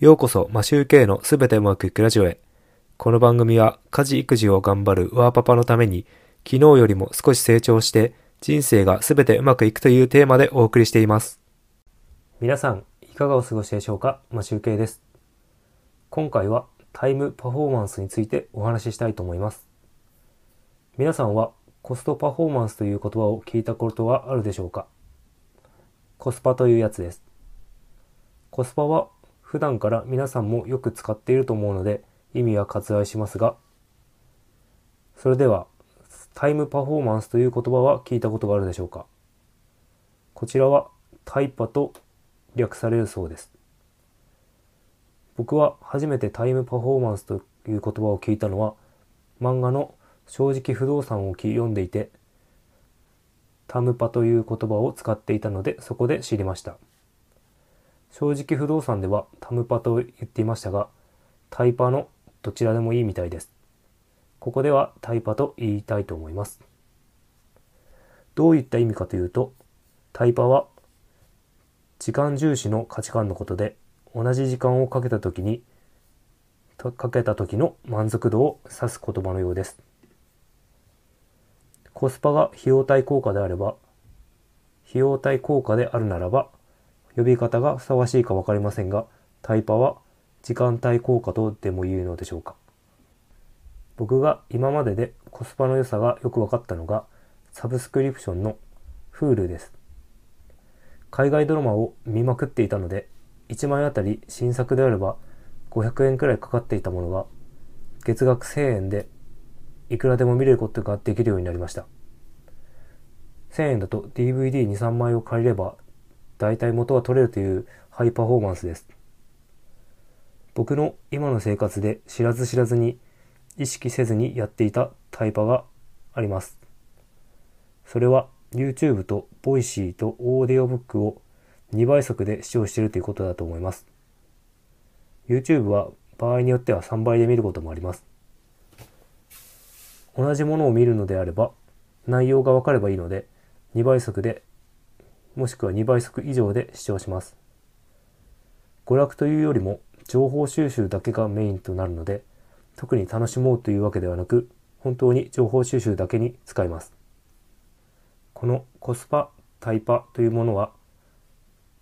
ようこそ、マシューケイのすべてうまくいくラジオへ。この番組は、家事育児を頑張るワーパパのために、昨日よりも少し成長して、人生がすべてうまくいくというテーマでお送りしています。皆さん、いかがお過ごしでしょうか？マシューケイです。今回は、タイムパフォーマンスについてお話ししたいと思います。皆さんは、コストパフォーマンスという言葉を聞いたことはあるでしょうか？コスパというやつです。コスパは普段から皆さんもよく使っていると思うので意味は割愛しますが、それではタイムパフォーマンスという言葉は聞いたことがあるでしょうかこちらはタイパと略されるそうです。僕は初めてタイムパフォーマンスという言葉を聞いたのは漫画の正直不動産を読んでいてタムパという言葉を使っていたのでそこで知りました。正直不動産ではタムパと言っていましたが、タイパのどちらでもいいみたいです。ここではタイパと言いたいと思います。どういった意味かというと、タイパは時間重視の価値観のことで、同じ時間をかけた時に、かけた時の満足度を指す言葉のようです。コスパが費用対効果であれば、費用対効果であるならば、呼び方がふさわしいか分かりませんが、タイパは時間帯効果とでも言うのでしょうか。僕が今まででコスパの良さがよく分かったのが、サブスクリプションの Hulu です。海外ドラマを見まくっていたので、1枚あたり新作であれば500円くらいかかっていたものが、月額1000円でいくらでも見れることができるようになりました。1000円だと DVD2、3枚を借りれば大体元は取れるというハイパフォーマンスです。僕の今の生活で知らず知らずに意識せずにやっていたタイパがあります。それは YouTube と Voicy とオーディオブックを2倍速で視聴しているということだと思います。YouTube は場合によっては3倍で見ることもあります。同じものを見るのであれば内容がわかればいいので2倍速でもしくは2倍速以上で視聴します。娯楽というよりも情報収集だけがメインとなるので、特に楽しもうというわけではなく、本当に情報収集だけに使います。このコスパ、タイパというものは、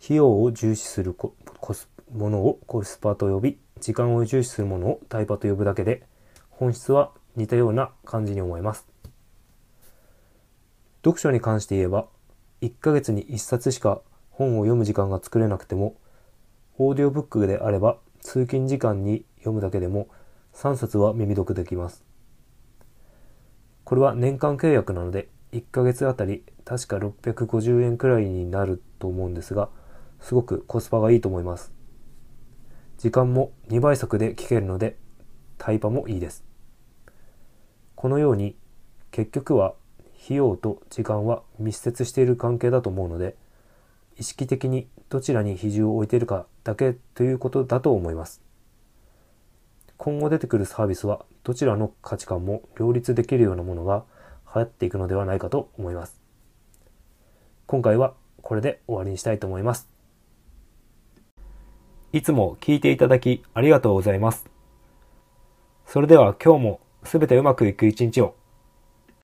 費用を重視するコスものをコスパと呼び、時間を重視するものをタイパと呼ぶだけで、本質は似たような感じに思います。読書に関して言えば、1ヶ月に1冊しか本を読む時間が作れなくても、オーディオブックであれば通勤時間に読むだけでも3冊は耳読できます。これは年間契約なので1ヶ月あたり確か650円くらいになると思うんですが、すごくコスパがいいと思います。時間も2倍速で聞けるのでタイパもいいです。このように結局は費用と時間は密接している関係だと思うので意識的にどちらに比重を置いているかだけということだと思います。今後出てくるサービスはどちらの価値観も両立できるようなものが流行っていくのではないかと思います。今回はこれで終わりにしたいと思います。いつも聞いていただきありがとうございます。それでは今日もすべてうまくいく一日を